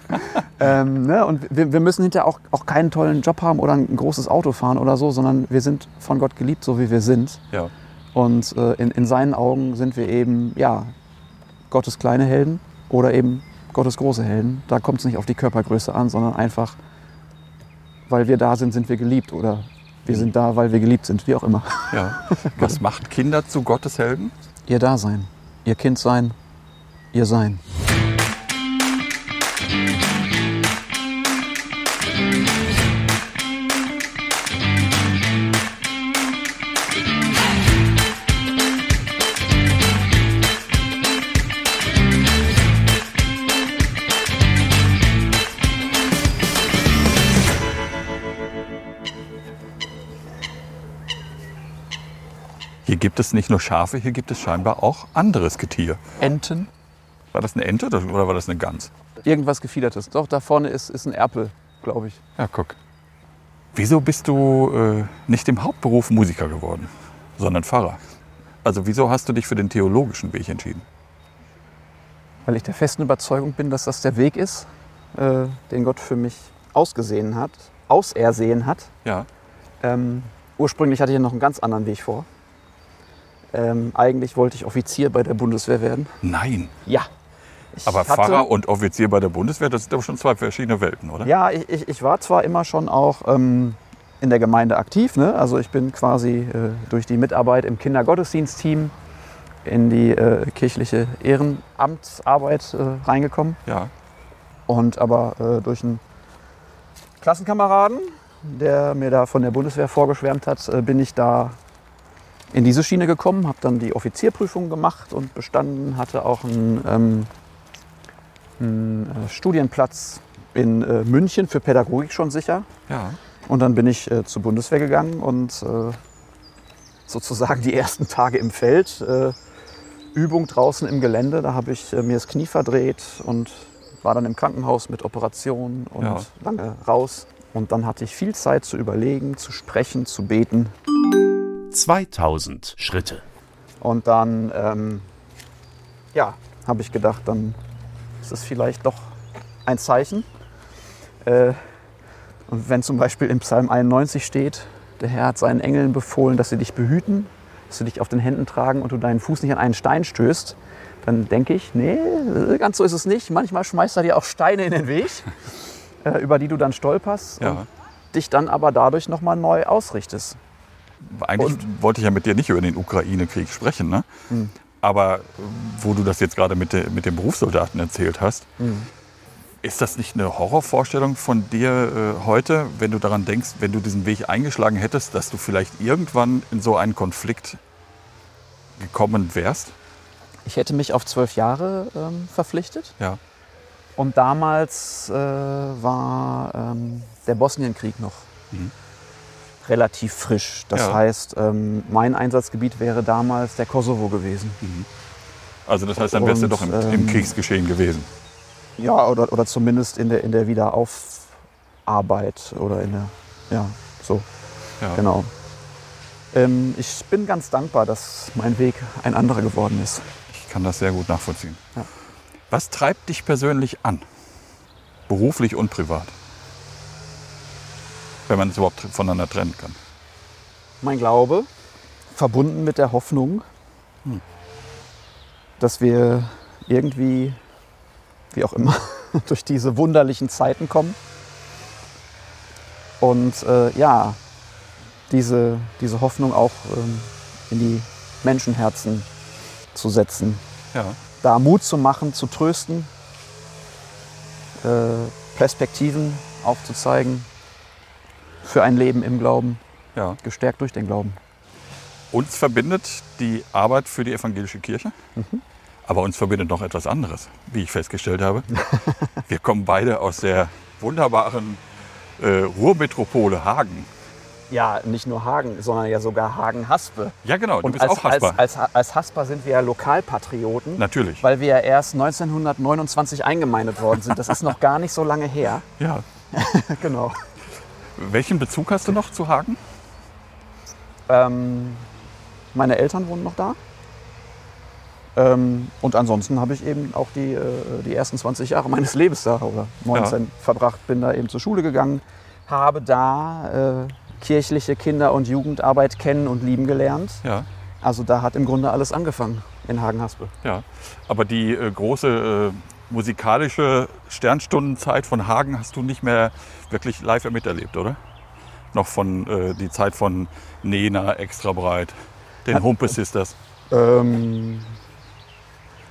[laughs] ähm, ne? Und wir, wir müssen hinterher auch, auch keinen tollen Job haben oder ein großes Auto fahren oder so, sondern wir sind von Gott geliebt, so wie wir sind. Ja. Und äh, in, in seinen Augen sind wir eben, ja, Gottes kleine Helden oder eben Gottes große Helden. Da kommt es nicht auf die Körpergröße an, sondern einfach, weil wir da sind, sind wir geliebt oder wir sind da, weil wir geliebt sind, wie auch immer. [laughs] ja. Was macht Kinder zu Gottes Helden? Ihr Dasein, ihr Kind sein, ihr Sein. Gibt es nicht nur Schafe, hier gibt es scheinbar auch anderes Getier. Enten, War das eine Ente oder oder war das eine Gans? irgendwas Gefiedertes. Doch, da vorne ist, ist ein Erpel, glaube ich. Ja, guck. Wieso bist du äh, nicht im Hauptberuf Musiker geworden, sondern Pfarrer? Also wieso hast du dich für den theologischen Weg entschieden? Weil ich der festen Überzeugung bin, dass das der Weg ist, äh, den Gott für mich ausgesehen hat, ausersehen hat. Ja. Ähm, ursprünglich hatte ich ja noch einen ganz anderen Weg vor. Ähm, eigentlich wollte ich Offizier bei der Bundeswehr werden. Nein. Ja. Ich Aber hatte- Pfarrer und Offizier bei der Bundeswehr, das sind aber schon zwei verschiedene Welten, oder? Ja, ich, ich, ich war zwar immer schon auch ähm, in der Gemeinde aktiv. Ne? Also ich bin quasi äh, durch die Mitarbeit im Kindergottesdienstteam in die äh, kirchliche Ehrenamtsarbeit äh, reingekommen. Ja. Und aber äh, durch einen Klassenkameraden, der mir da von der Bundeswehr vorgeschwärmt hat, äh, bin ich da in diese Schiene gekommen, habe dann die Offizierprüfung gemacht und bestanden, hatte auch einen, ähm, einen äh, Studienplatz in äh, München für Pädagogik schon sicher. Ja. Und dann bin ich äh, zur Bundeswehr gegangen und äh, sozusagen die ersten Tage im Feld, äh, Übung draußen im Gelände, da habe ich äh, mir das Knie verdreht und war dann im Krankenhaus mit Operationen und Ja. lange raus. Und dann hatte ich viel Zeit zu überlegen, zu sprechen, zu beten. 2000 Schritte. Und dann, ähm, ja, habe ich gedacht, dann ist es vielleicht doch ein Zeichen. Äh, und wenn zum Beispiel im Psalm 91 steht, der Herr hat seinen Engeln befohlen, dass sie dich behüten, dass sie dich auf den Händen tragen und du deinen Fuß nicht an einen Stein stößt, dann denke ich, nee, ganz so ist es nicht. Manchmal schmeißt er dir auch Steine in den Weg, äh, über die du dann stolperst Ja. und dich dann aber dadurch nochmal neu ausrichtest. Eigentlich wollte ich ja mit dir nicht über den Ukraine-Krieg sprechen, ne? Aber äh, wo du das jetzt gerade mit, de, mit den Berufssoldaten erzählt hast, ist das nicht eine Horrorvorstellung von dir äh, heute, wenn du daran denkst, wenn du diesen Weg eingeschlagen hättest, dass du vielleicht irgendwann in so einen Konflikt gekommen wärst? Ich hätte mich auf zwölf Jahre ähm, verpflichtet. Ja. Und damals äh, war ähm, der Bosnienkrieg noch relativ frisch. Das Ja. heißt, ähm, mein Einsatzgebiet wäre damals der Kosovo gewesen. Also das heißt, dann wärst du doch im, ähm, im Kriegsgeschehen gewesen. Ja, oder, oder zumindest in der, in der Wiederaufarbeit oder in der, ja, so, Ja. genau. Ähm, ich bin ganz dankbar, dass mein Weg ein anderer geworden ist. Ich kann das sehr gut nachvollziehen. Ja. Was treibt dich persönlich an? Beruflich und privat? Wenn man es überhaupt voneinander trennen kann. Mein Glaube, verbunden mit der Hoffnung, dass wir irgendwie, wie auch immer, [laughs] durch diese wunderlichen Zeiten kommen. Und äh, ja, diese, diese Hoffnung auch ähm, in die Menschenherzen zu setzen. Ja. Da Mut zu machen, zu trösten, äh, Perspektiven aufzuzeigen für ein Leben im Glauben, ja. gestärkt durch den Glauben. Uns verbindet die Arbeit für die evangelische Kirche. Mhm. Aber uns verbindet noch etwas anderes, wie ich festgestellt habe. [laughs] Wir kommen beide aus der wunderbaren äh, Ruhrmetropole Hagen. Ja, nicht nur Hagen, sondern ja sogar Hagen-Haspe. Ja, genau, du Und bist als, auch Hasper. Als, als, als Hasper sind wir ja Lokalpatrioten, Natürlich. weil wir ja erst 1929 eingemeindet worden sind. Das ist noch gar nicht so lange her. Ja. [laughs] genau. Welchen Bezug hast du noch zu Hagen? Ähm, meine Eltern wohnen noch da. Ähm, und ansonsten habe ich eben auch die, äh, die ersten 20 Jahre meines Lebens da oder 19 verbracht. Bin da eben zur Schule gegangen, habe da äh, kirchliche Kinder- und Jugendarbeit kennen und lieben gelernt. Ja. Also da hat im Grunde alles angefangen in Hagen-Haspe. Ja, aber die äh, große äh, musikalische Sternstundenzeit von Hagen hast du nicht mehr wirklich live miterlebt, oder? Noch von äh, die Zeit von Nena, Extra Breit, den Humpe Sisters. Ähm,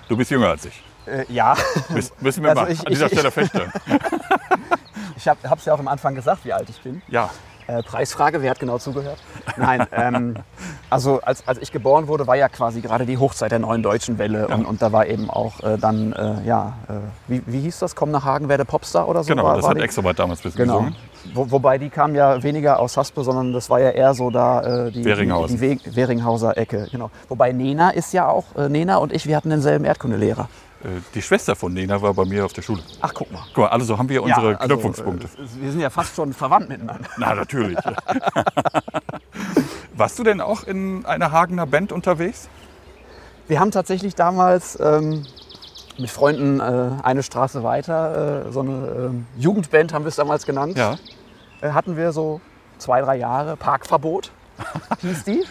Du bist jünger als ich. äh, ja, Müs- Müssen wir Also mal ich- an dieser ich- Stelle feststellen. [laughs] ich habe es ja auch am Anfang gesagt, wie alt ich bin. Ja, Äh, Preisfrage, wer hat genau zugehört? Nein, ähm, also als, als ich geboren wurde, war ja quasi gerade die Hochzeit der neuen deutschen Welle. Und, und da war eben auch äh, dann, äh, ja, äh, wie, wie hieß das? Komm nach Hagen, werde Popstar oder so? genau, war, das war hat die- Breit damals bisschen Genau. gesungen. Wo, wobei die kam ja weniger aus Haspe, sondern das war ja eher so da äh, die, die, die We Weringhauser Ecke. Genau. Wobei Nena ist ja auch, Nena und ich, wir hatten denselben Erdkundelehrer. Äh, Die Schwester von Nena war bei mir auf der Schule. Ach, guck mal. Guck mal, also haben wir unsere Ja, also, Knüpfungspunkte. äh, wir sind ja fast schon verwandt miteinander. Na, natürlich. [laughs] Warst du denn auch in einer Hagener Band unterwegs? Wir haben tatsächlich damals ähm, mit Freunden äh, eine Straße weiter, äh, so eine ähm, Jugendband haben wir es damals genannt. Ja. Äh, hatten wir so zwei, drei Jahre. Parkverbot [laughs] hieß die.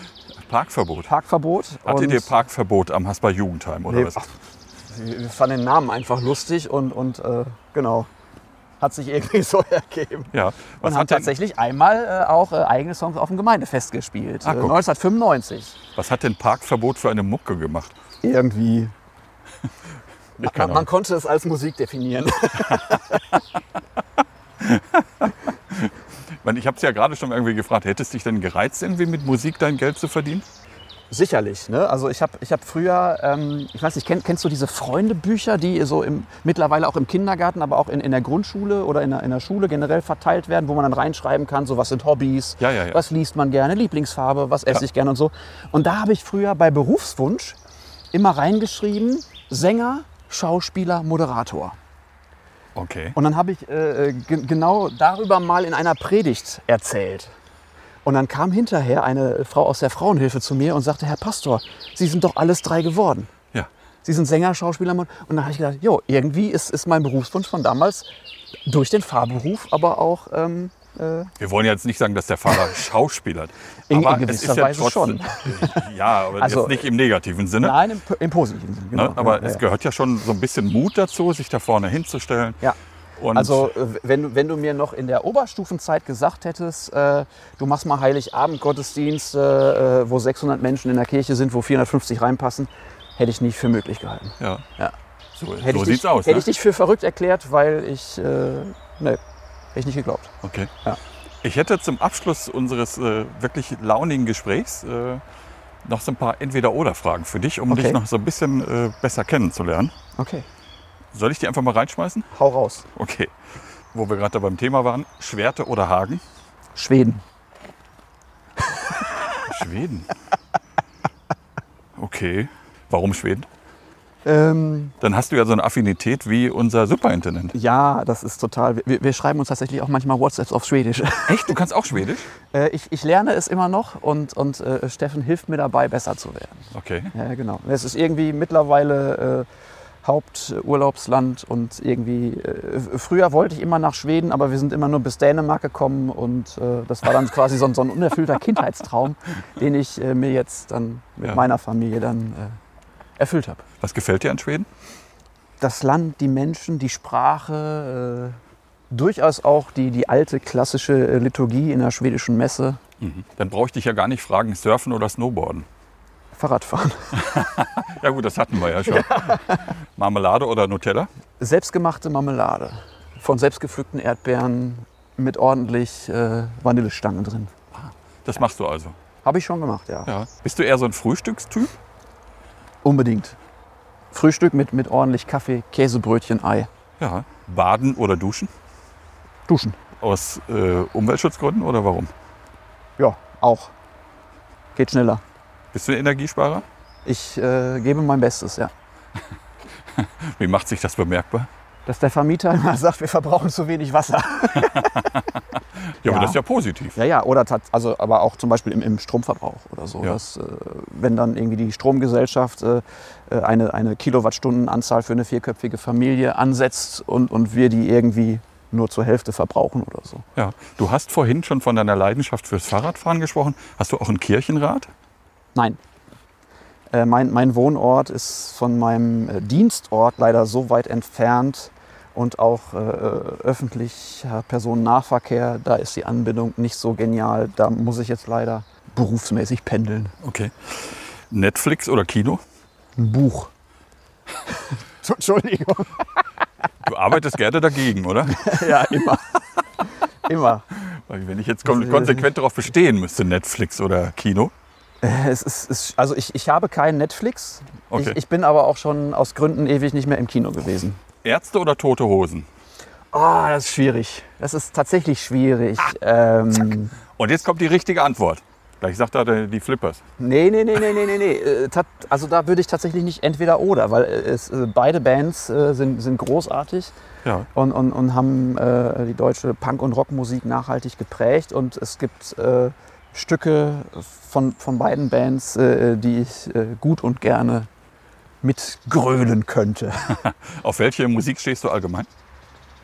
Parkverbot. Parkverbot. Hattet ihr Parkverbot am Hasper Jugendheim oder Nee, was? Wir fanden den Namen einfach lustig und, und äh, genau. Hat sich irgendwie [laughs] so ergeben. Ja. Und Was haben hat, denn, tatsächlich einmal äh, auch äh, eigene Songs auf dem Gemeindefest gespielt. Ah, äh, guck. 1995. was hat denn Parkverbot für eine Mucke gemacht? irgendwie. [laughs] Man, man Ahnung. konnte es als Musik definieren. [laughs] Ich habe es ja gerade schon irgendwie gefragt, hättest dich denn gereizt, irgendwie mit Musik dein Geld zu verdienen? Sicherlich. Ne? Also ich habe ich hab früher, ähm, ich weiß nicht, kenn, kennst du diese Freundebücher, die so im, mittlerweile auch im Kindergarten, aber auch in, in der Grundschule oder in der, in der Schule generell verteilt werden, wo man dann reinschreiben kann, so was sind Hobbys, Ja, ja, ja. was liest man gerne, Lieblingsfarbe, was esse ich gerne und so. Und da habe ich früher bei Berufswunsch immer reingeschrieben, Sänger, Schauspieler, Moderator. Okay. Und dann habe ich äh, ge- genau darüber mal in einer Predigt erzählt. Und dann kam hinterher eine Frau aus der Frauenhilfe zu mir und sagte, Herr Pastor, Sie sind doch alles drei geworden. Ja. Sie sind Sänger, Schauspieler. Und dann habe ich gedacht, jo, irgendwie ist, ist mein Berufswunsch von damals durch den Fahrberuf, aber auch ähm, äh, Wir wollen jetzt nicht sagen, dass der Fahrer [laughs] Schauspieler hat. In- aber in es gewisser ist ja Weise trotzdem, ja, aber Also, jetzt nicht im negativen Sinne. nein, im, im positiven Sinne. Genau. Ne? Aber ja, es ja. gehört ja schon so ein bisschen Mut dazu, sich da vorne hinzustellen. Ja. Und Also äh, wenn, du- wenn du mir noch in der Oberstufenzeit gesagt hättest, äh, du machst mal Heiligabend-Gottesdienst, äh, äh, wo 600 Menschen in der Kirche sind, wo 450 reinpassen, hätte ich nicht für möglich gehalten. ja. Ja. so, Hätte so ich sieht's dich, aus. Hätte Ne? ich dich für verrückt erklärt, weil ich, äh, ne, hätte ich nicht geglaubt. Okay. Ja. Ich hätte zum Abschluss unseres äh, wirklich launigen Gesprächs äh, noch so ein paar Entweder-Oder-Fragen für dich, um Okay. dich noch so ein bisschen äh, besser kennenzulernen. Okay, Soll ich die einfach mal reinschmeißen? hau raus. Okay. Wo wir gerade beim Thema waren, Schwerte oder Hagen? Schweden. [laughs] Schweden. Okay. Warum Schweden? Ähm, Dann hast du ja so eine Affinität wie unser Superintendent. ja, das ist total. Wir, wir schreiben uns tatsächlich auch manchmal WhatsApps auf Schwedisch. [laughs] Echt? Du kannst auch Schwedisch? Äh, ich, ich lerne es immer noch und, und äh, Steffen hilft mir dabei, besser zu werden. Okay. Ja, genau. Es ist irgendwie mittlerweile äh, Haupturlaubsland und irgendwie. Äh, früher wollte ich immer nach Schweden, aber wir sind immer nur bis Dänemark gekommen und äh, das war dann quasi so ein, so ein unerfüllter Kindheitstraum, den ich äh, mir jetzt dann mit Ja. meiner Familie dann äh, erfüllt habe. Was gefällt dir an Schweden? Das Land, die Menschen, die Sprache, äh, durchaus auch die, die alte klassische äh, Liturgie in der schwedischen Messe, Dann brauche ich dich ja gar nicht fragen, Surfen oder Snowboarden. Fahrradfahren. [laughs] Ja gut, das hatten wir ja schon. Marmelade oder Nutella? Selbstgemachte Marmelade von selbstgepflückten Erdbeeren mit ordentlich äh, Vanillestangen drin. Das machst du also. Habe ich schon gemacht, ja. Ja. Bist du eher so ein Frühstückstyp? Unbedingt. Frühstück mit, mit ordentlich Kaffee, Käsebrötchen, Ei. Ja. Baden oder duschen? Duschen. Aus äh, Umweltschutzgründen oder warum? Ja, auch. Geht schneller. Bist du ein Energiesparer? Ich äh, gebe mein Bestes, ja. [laughs] Wie macht sich das bemerkbar? Dass der Vermieter immer sagt, wir verbrauchen zu wenig Wasser. [laughs] Ja, aber das ist ja positiv. Ja, ja, oder also aber auch zum Beispiel im, im Stromverbrauch oder so. Ja. Dass, äh, wenn dann irgendwie die Stromgesellschaft äh, äh, eine, eine Kilowattstundenanzahl für eine vierköpfige Familie ansetzt und, und wir die irgendwie nur zur Hälfte verbrauchen oder so. Ja. Du hast vorhin schon von deiner Leidenschaft fürs Fahrradfahren gesprochen. Hast du auch ein Kirchenrad? Nein. Äh, mein, mein Wohnort ist von meinem äh, Dienstort leider so weit entfernt und auch äh, öffentlicher Personennahverkehr, da ist die Anbindung nicht so genial. Da muss ich jetzt leider berufsmäßig pendeln. Okay. Netflix oder Kino? Ein Buch. [laughs] Entschuldigung. Du arbeitest gerne dagegen, oder? [laughs] Ja, immer. [laughs] immer. Weil wenn ich jetzt kon konsequent darauf bestehen müsste, Netflix oder Kino. Äh, Es ist, es, also ich, ich habe keinen Netflix. Okay. Ich, ich bin aber auch schon aus Gründen ewig nicht mehr im Kino gewesen. Ärzte oder tote Hosen? Oh, das ist schwierig. Das ist tatsächlich schwierig. ähm, Und jetzt kommt die richtige Antwort. Gleich sagt er die Flippers. nee, nee, nee, nee, nee, nee, nee. Äh, Also da würde ich tatsächlich nicht entweder oder, weil äh, es, beide Bands sind, sind großartig Ja. und, und, und haben die deutsche Punk- und Rockmusik nachhaltig geprägt. Und es gibt Stücke von, von beiden Bands, äh, die ich äh, gut und gerne mitgrölen könnte. [laughs] Auf welche Musik stehst du allgemein?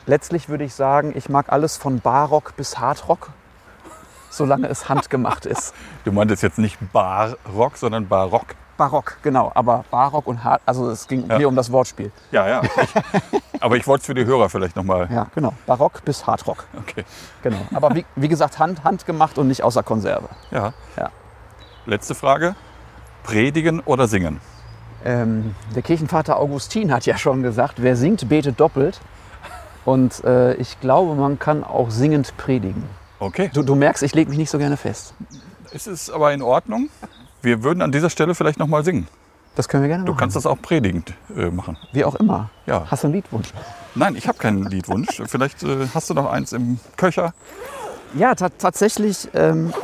Letztlich würde ich sagen, ich mag alles von Barock bis Hardrock, solange es handgemacht ist. [laughs] Du meintest jetzt nicht Barrock, sondern Barock. Barock, genau. Aber Barock und Hard, also es ging Ja. hier um das Wortspiel. Ja, ja. Ich, aber ich wollte es für die Hörer vielleicht nochmal. Ja, genau. Barock bis Hardrock. Okay. Genau. Aber wie, wie gesagt, Hand, handgemacht und nicht außer Konserve. Ja. Ja. Letzte Frage. Predigen oder singen? Ähm, der Kirchenvater Augustin hat ja schon gesagt, wer singt, betet doppelt. Und äh, ich glaube, man kann auch singend predigen. Okay. Du, du merkst, ich lege mich nicht so gerne fest. Es ist aber in Ordnung. Wir würden an dieser Stelle vielleicht noch mal singen. Das können wir gerne Du machen. kannst das auch predigend äh, machen. Wie auch immer. Ja. Hast du einen Liedwunsch? Nein, ich habe keinen Liedwunsch. Vielleicht äh, hast du noch eins im Köcher. Ja, ta tatsächlich. Ähm,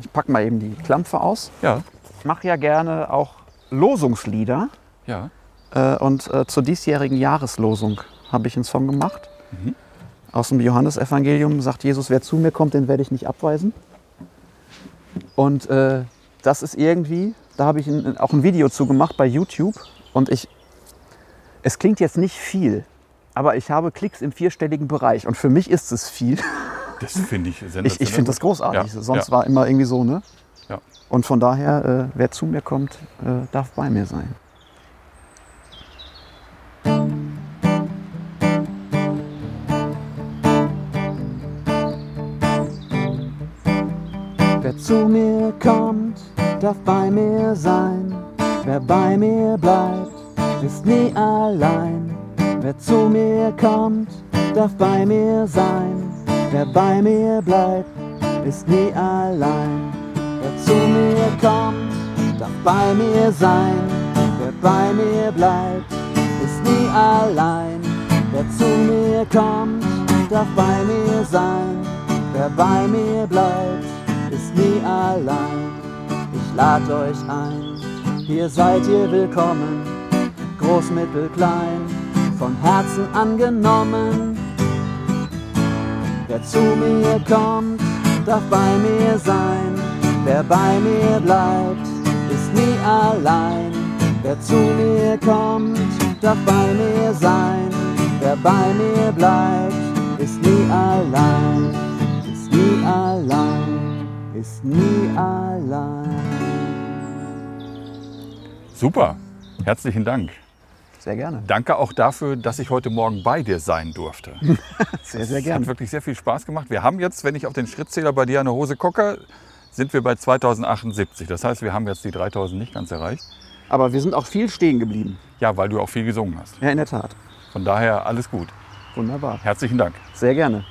ich packe mal eben die Klampfe aus. Ja, Ich mache ja gerne auch Losungslieder. ja. Äh, und äh, zur diesjährigen Jahreslosung habe ich einen Song gemacht. Aus dem Johannesevangelium sagt Jesus, wer zu mir kommt, den werde ich nicht abweisen. Und äh, das ist irgendwie, da habe ich ein, auch ein Video zu gemacht bei YouTube. Und ich, es klingt jetzt nicht viel, aber ich habe Klicks im vierstelligen Bereich. Und für mich ist es viel. Das finde ich sensationell. [laughs] Ich, ich finde das großartig. Ja, Sonst ja. war immer irgendwie so, ne? Ja. Und von daher, äh, wer zu mir kommt, äh, darf bei mir sein. Zu mir kommt, darf bei mir sein. Wer bei mir bleibt, ist nie allein. Wer zu mir kommt, darf bei mir sein. Wer bei mir bleibt, ist nie allein. Wer zu mir kommt, darf bei mir sein. Wer bei mir bleibt, ist nie allein. Wer zu mir kommt, darf bei mir sein. Wer bei mir bleibt, nie allein. Ich lad euch ein, hier seid ihr willkommen. Groß, mittel, klein, von Herzen angenommen. Wer zu mir kommt, darf bei mir sein. Wer bei mir bleibt, ist nie allein. Wer zu mir kommt, darf bei mir sein. Wer bei mir bleibt, ist nie allein. Ist nie allein. Ist nie allein. Super. Herzlichen Dank. Sehr gerne. Danke auch dafür, dass ich heute Morgen bei dir sein durfte. [laughs] Sehr, sehr Hat gerne. wirklich sehr viel Spaß gemacht. Wir haben jetzt, wenn ich auf den Schrittzähler bei dir an der Hose gucke, sind wir bei 2078. Das heißt, wir haben jetzt die 3000 nicht ganz erreicht. Aber wir sind auch viel stehen geblieben. Ja, weil du auch viel gesungen hast. Ja, in der Tat. Von daher alles gut. Wunderbar. Herzlichen Dank. Sehr gerne.